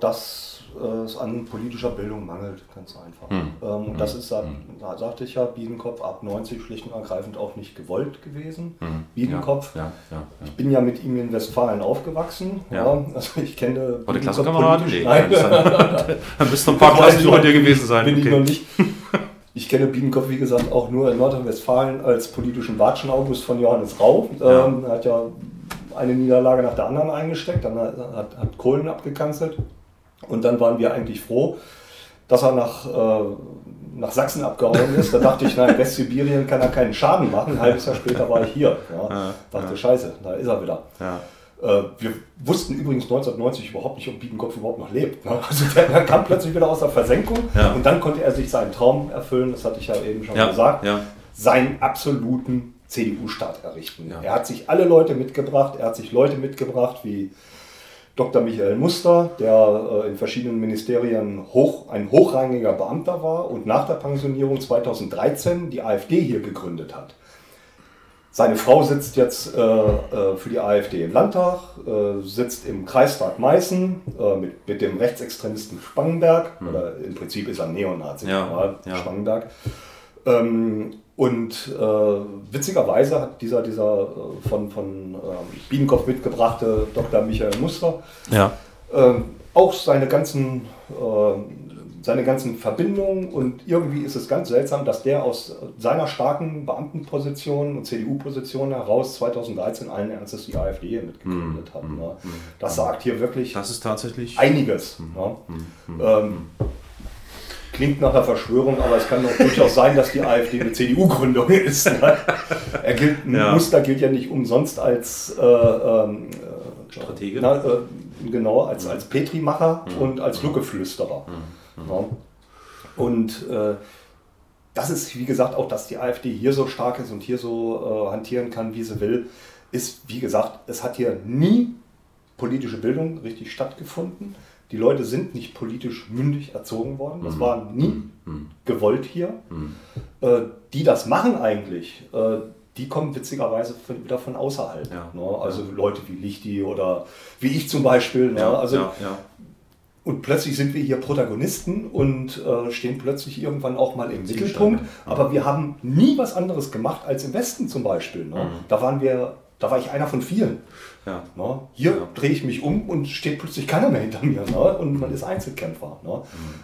dass äh, es an politischer Bildung mangelt, ganz einfach. Hm. Ähm, und das ist, sa- da sagte ich ja, Biedenkopf ab 90 schlicht und ergreifend auch nicht gewollt gewesen. Biedenkopf. Ja, ja, ja. Ich bin ja mit ihm in Westfalen aufgewachsen. Also ich kenne War der Biedenkopf Klassenkamerad? politisch- Nee, Nein. [LAUGHS] dann, dann müssten ein paar Klassen ich bei noch dir gewesen sein. Bin ich Okay. noch nicht. Ich kenne Biedenkopf, wie gesagt, auch nur in Nordrhein-Westfalen als politischen Watschen August von Johannes Rau. Ähm, er hat ja eine Niederlage nach der anderen eingesteckt, dann hat, hat, Kohlen abgekanzelt. Und dann waren wir eigentlich froh, dass er nach, äh, nach Sachsen abgehauen ist. Da dachte ich, nein, Westsibirien kann er keinen Schaden machen. Ein halbes Jahr später war ich hier. Ja, Ja, dachte, ja. scheiße, da ist er wieder. Ja. Äh, wir wussten übrigens 1990 überhaupt nicht, ob Biedenkopf überhaupt noch lebt. Ne? Also der, der kam plötzlich wieder aus der Versenkung und dann konnte er sich seinen Traum erfüllen, das hatte ich ja eben schon gesagt, seinen absoluten CDU-Staat errichten. Ja. Er hat sich alle Leute mitgebracht, er hat sich Leute mitgebracht wie Dr. Michael Muster, der äh, in verschiedenen Ministerien hoch, ein hochrangiger Beamter war und nach der Pensionierung 2013 die AfD hier gegründet hat. Seine Frau sitzt jetzt äh, äh, für die AfD im Landtag, äh, sitzt im Kreistag Meißen äh, mit, mit dem Rechtsextremisten Spangenberg, mhm. oder im Prinzip ist er Neonazi, ja, ja. Spangenberg. Ähm, und äh, witzigerweise hat dieser, dieser äh, von, von ähm, Biedenkopf mitgebrachte Dr. Michael Muster ja. ähm, auch seine ganzen, äh, seine ganzen Verbindungen und irgendwie ist es ganz seltsam, dass der aus seiner starken Beamtenposition und CDU-Position heraus 2013 allen Ernstes die AfD mitgegründet hat. Mhm. Ne? Das sagt hier wirklich das ist tatsächlich einiges. Ne? Ähm, klingt nach einer Verschwörung, aber es kann doch durchaus sein, dass die AfD eine CDU-Gründung ist. Ne? Er gilt, Ja. Muster gilt ja nicht umsonst als äh, ähm, Stratege. na, äh, genau, als, als Petrimacher und als Lückeflüsterer. Ja. Und äh, das ist, wie gesagt, auch, dass die AfD hier so stark ist und hier so äh, hantieren kann, wie sie will, ist, wie gesagt, es hat hier nie politische Bildung richtig stattgefunden. Die Leute sind nicht politisch mündig erzogen worden. Das war nie gewollt hier. Äh, die das machen eigentlich, äh, die kommen witzigerweise von, wieder von außerhalb. Ja. Ne? Also Leute wie Lichti oder wie ich zum Beispiel. Ne? Ja, also, ja, ja. Und plötzlich sind wir hier Protagonisten und äh, stehen plötzlich irgendwann auch mal im Mittelpunkt. Aber wir haben nie was anderes gemacht als im Westen zum Beispiel. Ne? Da waren wir, da war ich einer von vielen. ja. Ne? Hier Ja. drehe ich mich um und steht plötzlich keiner mehr hinter mir. Ne? Und man ist Einzelkämpfer. Ne?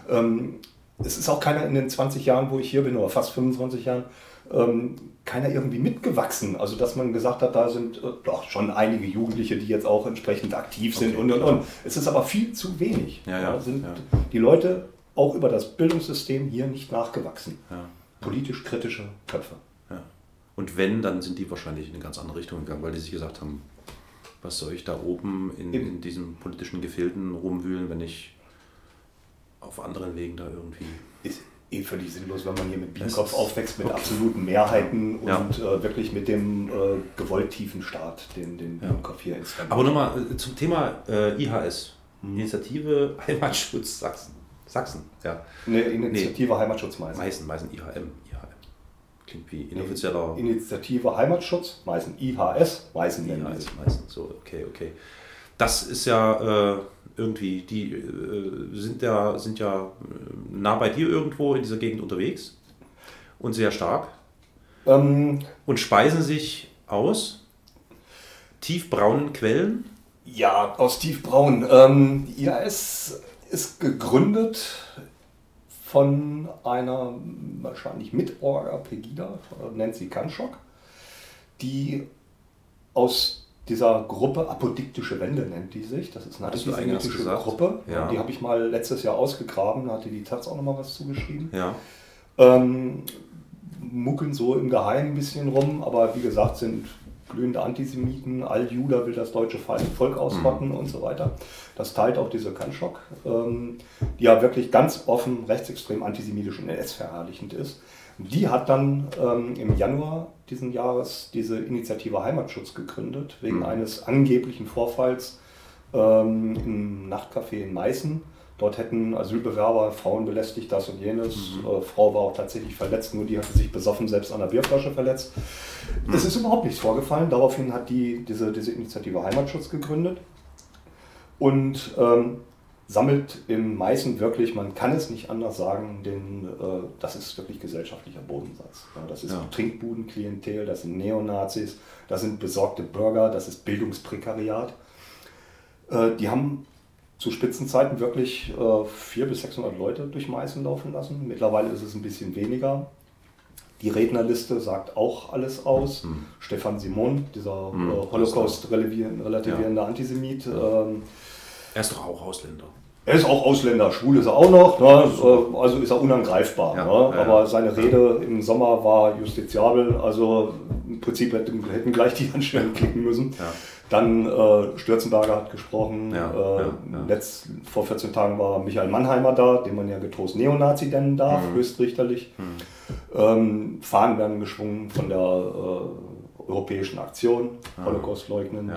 Ähm, es ist auch keiner in den 20 Jahren, wo ich hier bin, oder fast 25 Jahren, ähm, keiner irgendwie mitgewachsen. Also, dass man gesagt hat, da sind äh, doch schon einige Jugendliche, die jetzt auch entsprechend aktiv sind Okay, und und klar. und. Es ist aber viel zu wenig. Ja, ja, sind ja. die Leute auch über das Bildungssystem hier nicht nachgewachsen. Politisch kritische Köpfe. Ja. Und wenn, dann sind die wahrscheinlich in eine ganz andere Richtung gegangen, weil die sich gesagt haben, was soll ich da oben in, in diesen politischen Gefilden rumwühlen, wenn ich auf anderen Wegen da irgendwie. ist eh völlig sinnlos, wenn man hier mit ist- aufwächst, mit absoluten Mehrheiten Ja. und äh, wirklich mit dem äh, gewollt tiefen Staat, den, den Ja. Biedenkopf hier installiert. Aber nochmal äh, zum Thema äh, IHS, Mhm. Initiative Heimatschutz Sachsen. Sachsen, ja. Eine Initiative Heimatschutz Meißen. Meißen, Meißen, IHM. Klingt wie inoffizieller Initiative Heimatschutz Meißen. IHS Meißen nennen IHS. Meißen. So, okay, okay. Das ist ja äh, irgendwie, die äh, sind ja, sind ja äh, nah bei dir irgendwo in dieser Gegend unterwegs und sehr stark Ähm, und speisen sich aus tiefbraunen Quellen. ja, aus Tiefbraun. Ähm, die IHS ist gegründet von einer wahrscheinlich Mitorga Pegida, Nancy Kanschok, die aus dieser Gruppe Apodiktische Wende nennt die sich. Das ist eine eingangs antisemitische? Gruppe. Ja. Die habe ich mal letztes Jahr ausgegraben, da hatte die Taz auch nochmal was zugeschrieben. Ja, Ähm, muckeln so im Geheimen ein bisschen rum, aber wie gesagt, sind glühende Antisemiten, All-Juda will das deutsche Volk ausrotten und so weiter. Das teilt auch diese Kanschok, ähm, die ja wirklich ganz offen rechtsextrem antisemitisch und NS-verherrlichend ist. Die hat dann ähm, im Januar diesen Jahres diese Initiative Heimatschutz gegründet, wegen Mhm. eines angeblichen Vorfalls ähm, im Nachtcafé in Meißen. Dort hätten Asylbewerber Frauen belästigt, das und jenes. Äh, Frau war auch tatsächlich verletzt, nur die hatte sich besoffen selbst an der Bierflasche verletzt. Es ist überhaupt nichts vorgefallen. Daraufhin hat die diese, diese Initiative Heimatschutz gegründet und ähm, sammelt in Meißen wirklich, man kann es nicht anders sagen, den, äh, das ist wirklich gesellschaftlicher Bodensatz. Ja, das ist Ja. Trinkbudenklientel, das sind Neonazis, das sind besorgte Bürger, das ist Bildungsprekariat. Äh, die haben zu Spitzenzeiten wirklich äh, 400 bis 600 Leute durch Meißen laufen lassen. Mittlerweile ist es ein bisschen weniger. Die Rednerliste sagt auch alles aus. Hm. Stefan Simon, dieser Hm, äh, Holocaust-relativierende Antisemit, ähm, er ist doch auch Ausländer. Er ist auch Ausländer, schwul ist er auch noch, ne? äh, also ist er unangreifbar. Ja, ne? ja, Aber seine Rede im Sommer war justiziabel, also im Prinzip hätten, hätten gleich die [LAUGHS] Handschellen klicken müssen. Ja. Dann äh, Stürzenberger hat gesprochen. Äh. Letzt, vor 14 Tagen war Michael Mannheimer da, den man ja getrost Neonazi nennen darf, Mhm. höchstrichterlich. Ähm, Fahnen werden geschwungen von der äh, Europäischen Aktion, Ah. Holocaust leugnend.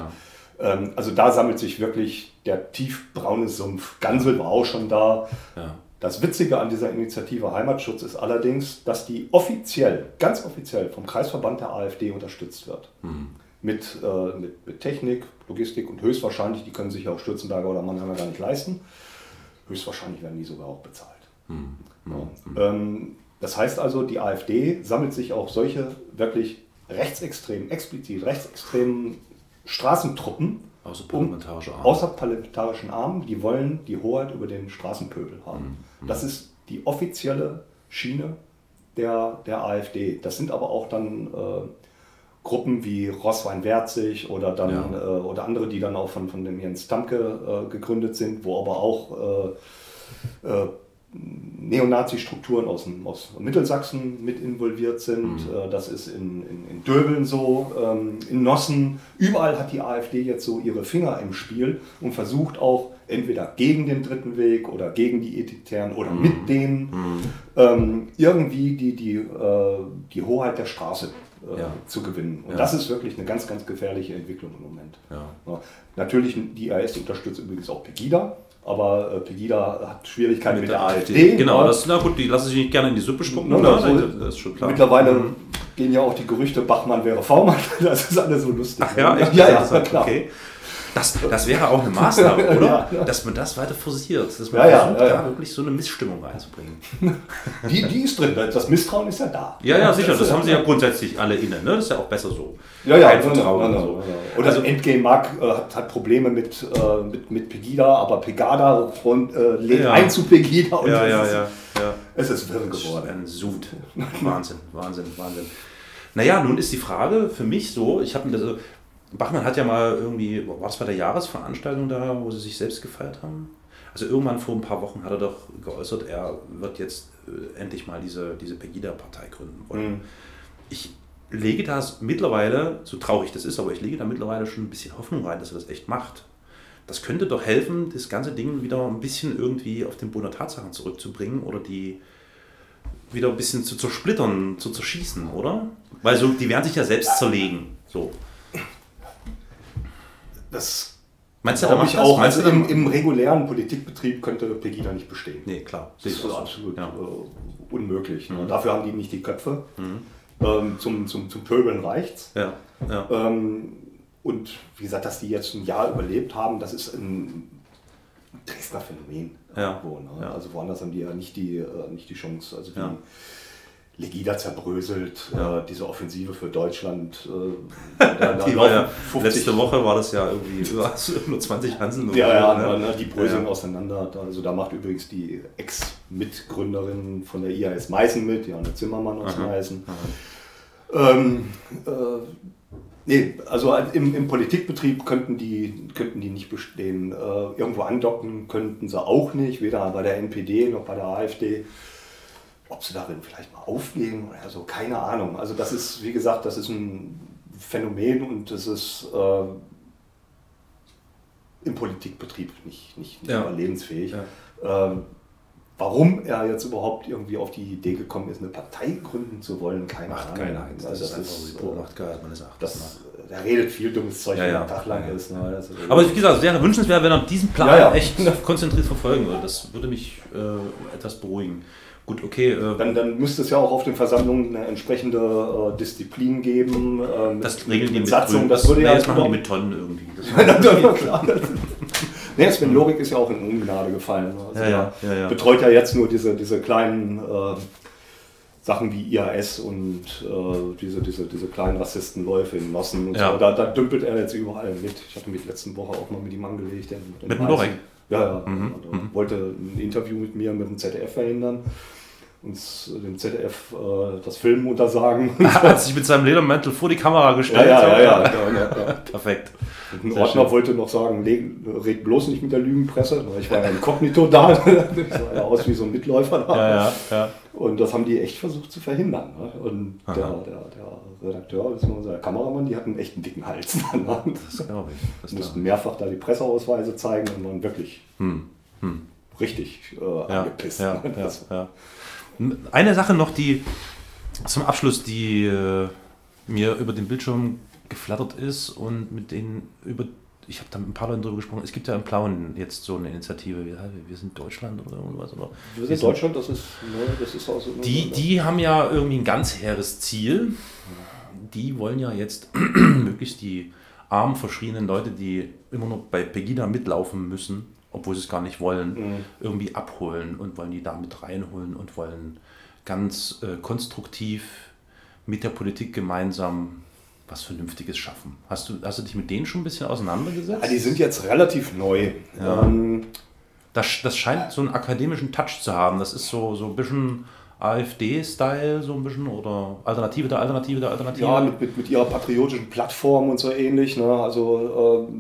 Ähm, also da sammelt sich wirklich der tiefbraune Sumpf. Gansel war auch schon da. Ja. Das Witzige an dieser Initiative Heimatschutz ist allerdings, dass die offiziell, ganz offiziell vom Kreisverband der AfD unterstützt wird. Mit, äh, mit, mit Technik, Logistik und höchstwahrscheinlich, die können sich ja auch Stürzenberger oder Mannheimer gar nicht leisten, höchstwahrscheinlich werden die sogar auch bezahlt. Ja. Ähm, das heißt also, die AfD sammelt sich auch solche wirklich rechtsextremen, explizit rechtsextremen Straßentruppen Außerparlamentarische Arme. außerparlamentarischen Armen, die wollen die Hoheit über den Straßenpöbel haben. Das ist die offizielle Schiene der, der AfD. Das sind aber auch dann äh, Gruppen wie Rosswein-Werzig oder dann Ja. äh, oder andere, die dann auch von, von dem Jens Tamke äh, gegründet sind, wo aber auch äh, äh, Neonazi-Strukturen aus, aus Mittelsachsen mit involviert sind. Äh, Das ist in, in, in Döbeln so, ähm, in Nossen. Überall hat die AfD jetzt so ihre Finger im Spiel und versucht auch entweder gegen den dritten Weg oder gegen die Elitären oder mit denen ähm, irgendwie die, die, äh, die Hoheit der Straße äh, Ja. zu gewinnen. Und Ja. das ist wirklich eine ganz, ganz gefährliche Entwicklung im Moment. Ja. Natürlich, die IAS unterstützt übrigens auch Pegida, aber äh, Pegida hat Schwierigkeiten mit, der, AfD. Genau, Ja. das, na gut, die lassen sich nicht gerne in die Suppe spucken. Ja, ne? das so- das ist schon klar. Mittlerweile gehen ja auch die Gerüchte, Bachmann wäre V-Mann. [LAUGHS] Das ist alles so lustig. Ach ja, echt? ja, ja, Interessant, klar. Okay. Das, das wäre auch eine Maßnahme, [LAUGHS] oder? Ja. Dass man das weiter forciert. Dass man Ja, versucht, ja, da wirklich so eine Missstimmung reinzubringen. [LAUGHS] Die, die ist drin, das Misstrauen ist ja da. Ja, ja, sicher. Das ist- haben sie ja grundsätzlich alle inne. Ne? Das ist ja auch besser so. Ja, ja, Kein genau, Vertrauen genau, und so. Oder also, Endgame Mark äh, hat, hat Probleme mit, äh, mit, mit Pegida, aber Pegada front, äh, lädt ein zu Pegida und Ja, ja, ist, ja, es ist wirr geworden. Ein Sud. Wahnsinn, Wahnsinn, Wahnsinn. Naja, nun ist die Frage für mich so, ich habe also, Bachmann hat ja mal irgendwie, war das bei der Jahresveranstaltung da, wo sie sich selbst gefeiert haben? Also irgendwann vor ein paar Wochen hat er doch geäußert, er wird jetzt äh, endlich mal diese, diese Pegida-Partei gründen wollen. Mhm. Ich lege da mittlerweile, so traurig das ist, aber ich lege da mittlerweile schon ein bisschen Hoffnung rein, dass er das echt macht. Das könnte doch helfen, das ganze Ding wieder ein bisschen irgendwie auf den Boden der Tatsachen zurückzubringen oder die wieder ein bisschen zu zersplittern, zu zerschießen, oder? Weil so, die werden sich ja selbst zerlegen. So. Das Meinst du, macht ich auch. Meinst Also im, im regulären Politikbetrieb könnte Pegida nicht bestehen. Nee, klar. Das ist absolut Ja. äh, unmöglich. Ne? Dafür haben die nicht die Köpfe. Ähm, zum, zum, zum Pöbeln reicht's. Ja, ja. Ähm, und wie gesagt, dass die jetzt ein Jahr überlebt haben, das ist ein Dresdner Phänomen. Irgendwo, ne? Also woanders haben die ja nicht die, äh, nicht die Chance. Also Ja. Legida zerbröselt, Ja. äh, diese Offensive für Deutschland. Äh, [LAUGHS] Die war ja, laufen 50 letzte Woche war das ja irgendwie nur 20 Hanseln. oder Ja, ja, so, ne? die bröseln Ja. auseinander. Also da macht übrigens die Ex-Mitgründerin von der IAS Meißen mit, Johanna Zimmermann aus Aha. Meißen. Ähm, äh, nee, also im, im Politikbetrieb könnten die, könnten die nicht bestehen. Äh, irgendwo andocken könnten sie auch nicht, weder bei der NPD noch bei der AfD. Ob sie darin vielleicht mal aufgehen oder so, keine Ahnung. Also das ist, wie gesagt, das ist ein Phänomen und das ist äh, im Politikbetrieb nicht, nicht, nicht Ja. überlebensfähig. Ja. Ähm, warum er jetzt überhaupt irgendwie auf die Idee gekommen ist, eine Partei gründen zu wollen, keine Macht Ahnung. keiner. Das, Also ist einfach so die pure äh, Machtgeil meines Erachtens. das, der redet viel dummes Zeug, Ja, ja. einen Tag lang ist. Ne? Also, Aber wie gesagt, es wäre wünschenswert, wenn er diesen Plan Ja, ja. echt [LAUGHS] konzentriert verfolgen würde. Das würde mich äh, etwas beruhigen. Gut, okay. Äh, dann, dann müsste es ja auch auf den Versammlungen eine entsprechende äh, Disziplin geben. Äh, mit, das regeln die mit Satzung. Grün- Das würde nee, ja das machen die mit Tonnen irgendwie. Das [LAUGHS] Ja, klar. [LAUGHS] Nee, Sven Lorik ist ja auch in Ungnade gefallen. Also Ja, ja, ja. betreut ja jetzt nur diese, diese kleinen äh, Sachen wie IAS und äh, diese, diese, diese kleinen Rassistenläufe in Nossen und Ja. so. Da, da dümpelt er jetzt überall mit. Ich hatte mich letzten Woche auch mal mit ihm angelegt. Mit dem. Lorik? Ja, ja. Mhm, Also Wollte ein Interview mit mir mit dem ZDF verhindern. Uns dem ZDF äh, das Filmen untersagen. [LAUGHS] Er hat sich mit seinem Ledermantel vor die Kamera gestellt. ja, ja, ja, ja, [LAUGHS] ja, ja. Perfekt. Ein Sehr Ordner schön. wollte noch sagen, red bloß nicht mit der Lügenpresse. Ich war ja inkognito da. [LAUGHS] Ich sah ja aus wie so ein Mitläufer da. Ja, ja. Und das haben die echt versucht zu verhindern. Ne? Und der, der, der Redakteur, beziehungsweise der Kameramann, die hatten echt einen dicken Hals. Das glaube ich. Das mussten mehrfach da die Presseausweise zeigen und waren wirklich ich. Hm. Hm. richtig äh, angepisst. ja, ja, ja. Eine Sache noch, die zum Abschluss, die äh, mir über den Bildschirm geflattert ist und mit denen, über, ich habe da mit ein paar Leuten drüber gesprochen, es gibt ja in Plauen jetzt so eine Initiative, wir, wir sind Deutschland oder irgendwas. Oder wir sind Deutschland, das ist, ne, das ist auch so. Die, die haben ja irgendwie ein ganz hehres Ziel. Die wollen ja jetzt [CLEARS THROAT] möglichst die armen, verschrienen Leute, die immer noch bei Pegida mitlaufen müssen, obwohl sie es gar nicht wollen, mhm. irgendwie abholen und wollen die da mit reinholen und wollen ganz äh, konstruktiv mit der Politik gemeinsam was Vernünftiges schaffen. Hast du, hast du dich mit denen schon ein bisschen auseinandergesetzt? Ja, die sind jetzt relativ neu. Ja. Ähm, das, das scheint so einen akademischen Touch zu haben. Das ist so, so ein bisschen AfD-Style, so ein bisschen, oder Alternative der Alternative der Alternative? Ja, mit, mit, mit ihrer patriotischen Plattform und so ähnlich. Ne? Also äh,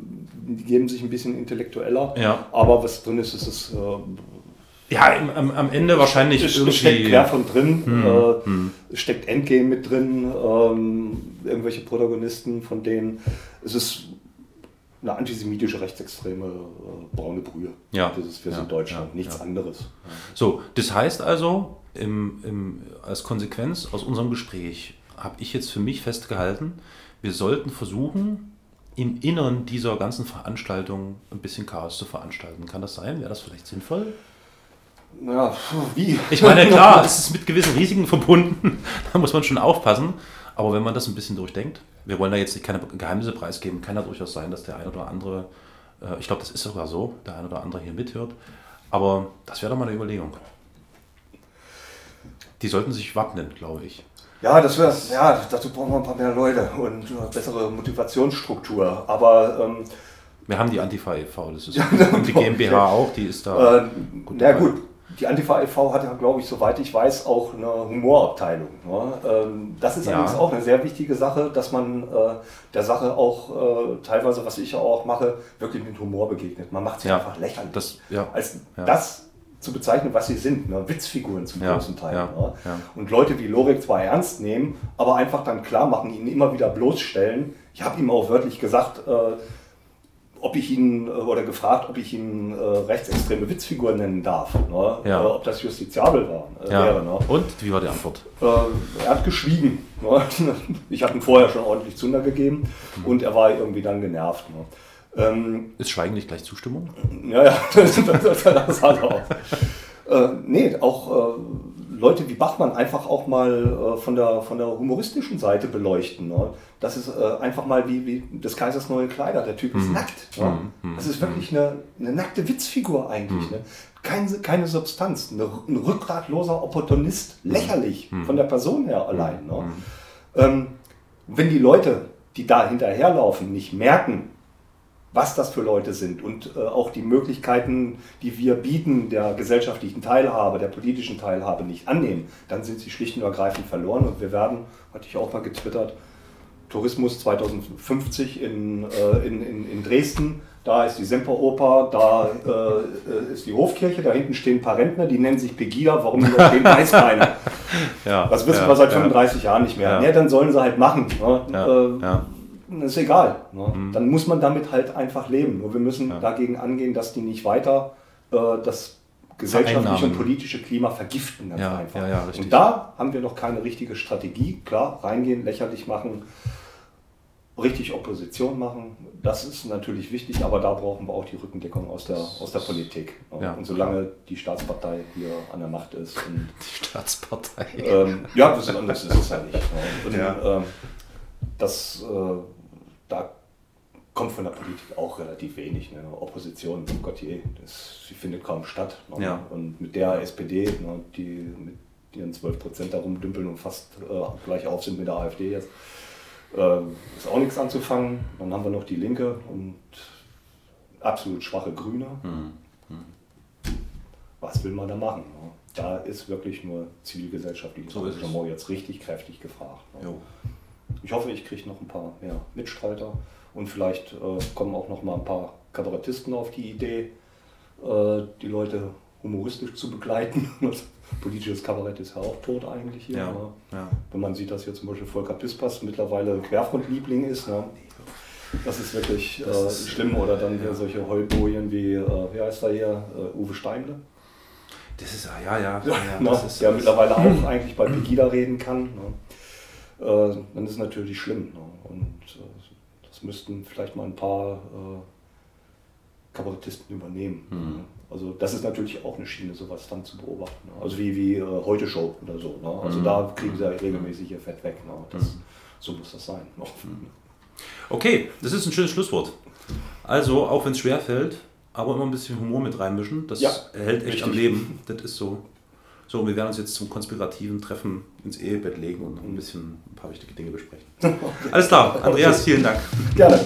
die geben sich ein bisschen intellektueller. Ja. Aber was drin ist, ist es. Äh, ja, am, am Ende wahrscheinlich es, irgendwie... Steckt quer von drin, hm, äh, hm. steckt Endgame mit drin, ähm, irgendwelche Protagonisten von denen. Es ist eine antisemitische, rechtsextreme äh, braune Brühe. Ja. Das ist für ja, Deutschland, ja, nichts ja. anderes. So, das heißt also, im, im, als Konsequenz aus unserem Gespräch habe ich jetzt für mich festgehalten, wir sollten versuchen, im Innern dieser ganzen Veranstaltung ein bisschen Chaos zu veranstalten. Kann das sein? Wäre das vielleicht sinnvoll? Ja, wie? Ich meine, klar, es ist mit gewissen Risiken verbunden. [LAUGHS] da muss man schon aufpassen. Aber wenn man das ein bisschen durchdenkt, wir wollen da jetzt keine Geheimnisse preisgeben, kann ja durchaus sein, dass der eine oder andere, äh, ich glaube, das ist sogar so, der eine oder andere hier mithört. Aber das wäre doch mal eine Überlegung. Die sollten sich wappnen, glaube ich. Ja, das wäre, ja, dazu brauchen wir ein paar mehr Leute und eine bessere Motivationsstruktur. Aber ähm, wir haben die Antifa e.V., das ist [LAUGHS] ja, und die GmbH auch, die ist da. Äh, gut na gut, die Antifa e.V. hat ja, glaube ich, soweit ich weiß, auch eine Humorabteilung. Ne? Ähm, das ist ja. allerdings auch eine sehr wichtige Sache, dass man äh, der Sache auch äh, teilweise, was ich ja auch mache, wirklich mit Humor begegnet. Man macht sich ja. einfach lächerlich. Das, ja. Als das zu bezeichnen, was sie sind. Ne? Witzfiguren zum großen Teil. Ne? Und Leute wie Lorik zwar ernst nehmen, aber einfach dann klar machen, ihn immer wieder bloßstellen. Ich habe ihm auch wörtlich gesagt, äh, ob ich ihn äh, oder gefragt, ob ich ihn äh, rechtsextreme Witzfiguren nennen darf. Ne? Ja. ob das justiziabel war, äh, wäre. Ne? Und wie war die Antwort? Äh, er hat geschwiegen. Ne? [LAUGHS] Ich hatte ihm vorher schon ordentlich Zunder gegeben mhm. und er war irgendwie dann genervt. Ne? Ähm, ist Schweigen nicht gleich Zustimmung? Ja, ja, [LAUGHS] das, das, das hat er auch. Äh, nee, auch äh, Leute wie Bachmann einfach auch mal äh, von, der, von der humoristischen Seite beleuchten. Ne? Das ist äh, einfach mal wie, wie des Kaisers neue Kleider. Der Typ ist mm. nackt. Ne? Mm. Das ist wirklich eine, eine nackte Witzfigur eigentlich. Mm. Ne? Keine, keine Substanz. Eine, ein rückgratloser Opportunist. Lächerlich von der Person her allein. Ne? Ähm, wenn die Leute, die da hinterherlaufen, nicht merken, was das für Leute sind und äh, auch die Möglichkeiten, die wir bieten, der gesellschaftlichen Teilhabe, der politischen Teilhabe nicht annehmen, dann sind sie schlicht und ergreifend verloren. Und wir werden, hatte ich auch mal getwittert, Tourismus 2050 in, äh, in, in, in Dresden. Da ist die Semperoper, da äh, ist die Hofkirche, da hinten stehen ein paar Rentner, die nennen sich Pegida, warum die da stehen, [LAUGHS] weiß keiner. Ja, das wissen ja, wir seit 35 ja. Jahren nicht mehr. Ja. ja. dann sollen sie halt machen. Ne? Äh, ist egal. Ne? Mhm. Dann muss man damit halt einfach leben. Nur wir müssen ja. dagegen angehen, dass die nicht weiter äh, das gesellschaftliche und politische Klima vergiften. Ganz ja, einfach. Ja, und da haben wir noch keine richtige Strategie. Klar, reingehen, lächerlich machen, richtig Opposition machen, das ist natürlich wichtig, aber da brauchen wir auch die Rückendeckung aus der, aus der Politik. Ne? Ja. Und solange die Staatspartei hier an der Macht ist. [LAUGHS] Die Staatspartei. Ähm, ja, das ist, anders ist es ja nicht. Ne? Und, ja. Ähm, das, äh, da kommt von der Politik auch relativ wenig. Ne? Opposition, oh Gott je, das, sie findet kaum statt. Ne? Ja. Und mit der SPD, ne, die mit ihren 12 Prozent da rumdümpeln und fast äh, gleich auf sind mit der AfD jetzt, äh, ist auch nichts anzufangen. Dann haben wir noch die Linke und absolut schwache Grüne. Mhm. Mhm. Was will man da machen? Ne? Da ist wirklich nur zivilgesellschaftliches so Engagement jetzt richtig kräftig gefragt. Ne? Ich hoffe, ich kriege noch ein paar mehr Mitstreiter und vielleicht äh, kommen auch noch mal ein paar Kabarettisten auf die Idee, äh, die Leute humoristisch zu begleiten. [LAUGHS] Politisches Kabarett ist ja auch tot eigentlich hier. Ja, ja. Wenn man sieht, dass hier zum Beispiel Volker Pispas mittlerweile Querfrontliebling ist. Ne? Das ist wirklich das äh, ist, schlimm. Oder dann hier solche Heulbojen wie, äh, wie heißt er hier, äh, Uwe Steinle. Das ist, ja, ja. ja, [LAUGHS] ja no, ne? ist, der mittlerweile auch eigentlich bei Pegida reden kann. Ne? Äh, dann ist es natürlich schlimm. Ne? Und äh, das müssten vielleicht mal ein paar äh, Kabarettisten übernehmen. Mhm. Also das ist natürlich auch eine Schiene, sowas dann zu beobachten. Ne? Also wie, wie äh, Heute Show oder so. Ne? Also mhm. da kriegen sie ja regelmäßig ihr Fett weg. Ne? Das, mhm. So muss das sein. Mhm. Okay, das ist ein schönes Schlusswort. Also, auch wenn es schwer fällt, aber immer ein bisschen Humor mit reinmischen, das ja, hält echt richtig. am Leben. Das ist so. So, wir werden uns jetzt zum konspirativen Treffen ins Ehebett legen und ein bisschen ein paar wichtige Dinge besprechen. [LAUGHS] Alles klar, Andreas, vielen Dank. Gerne.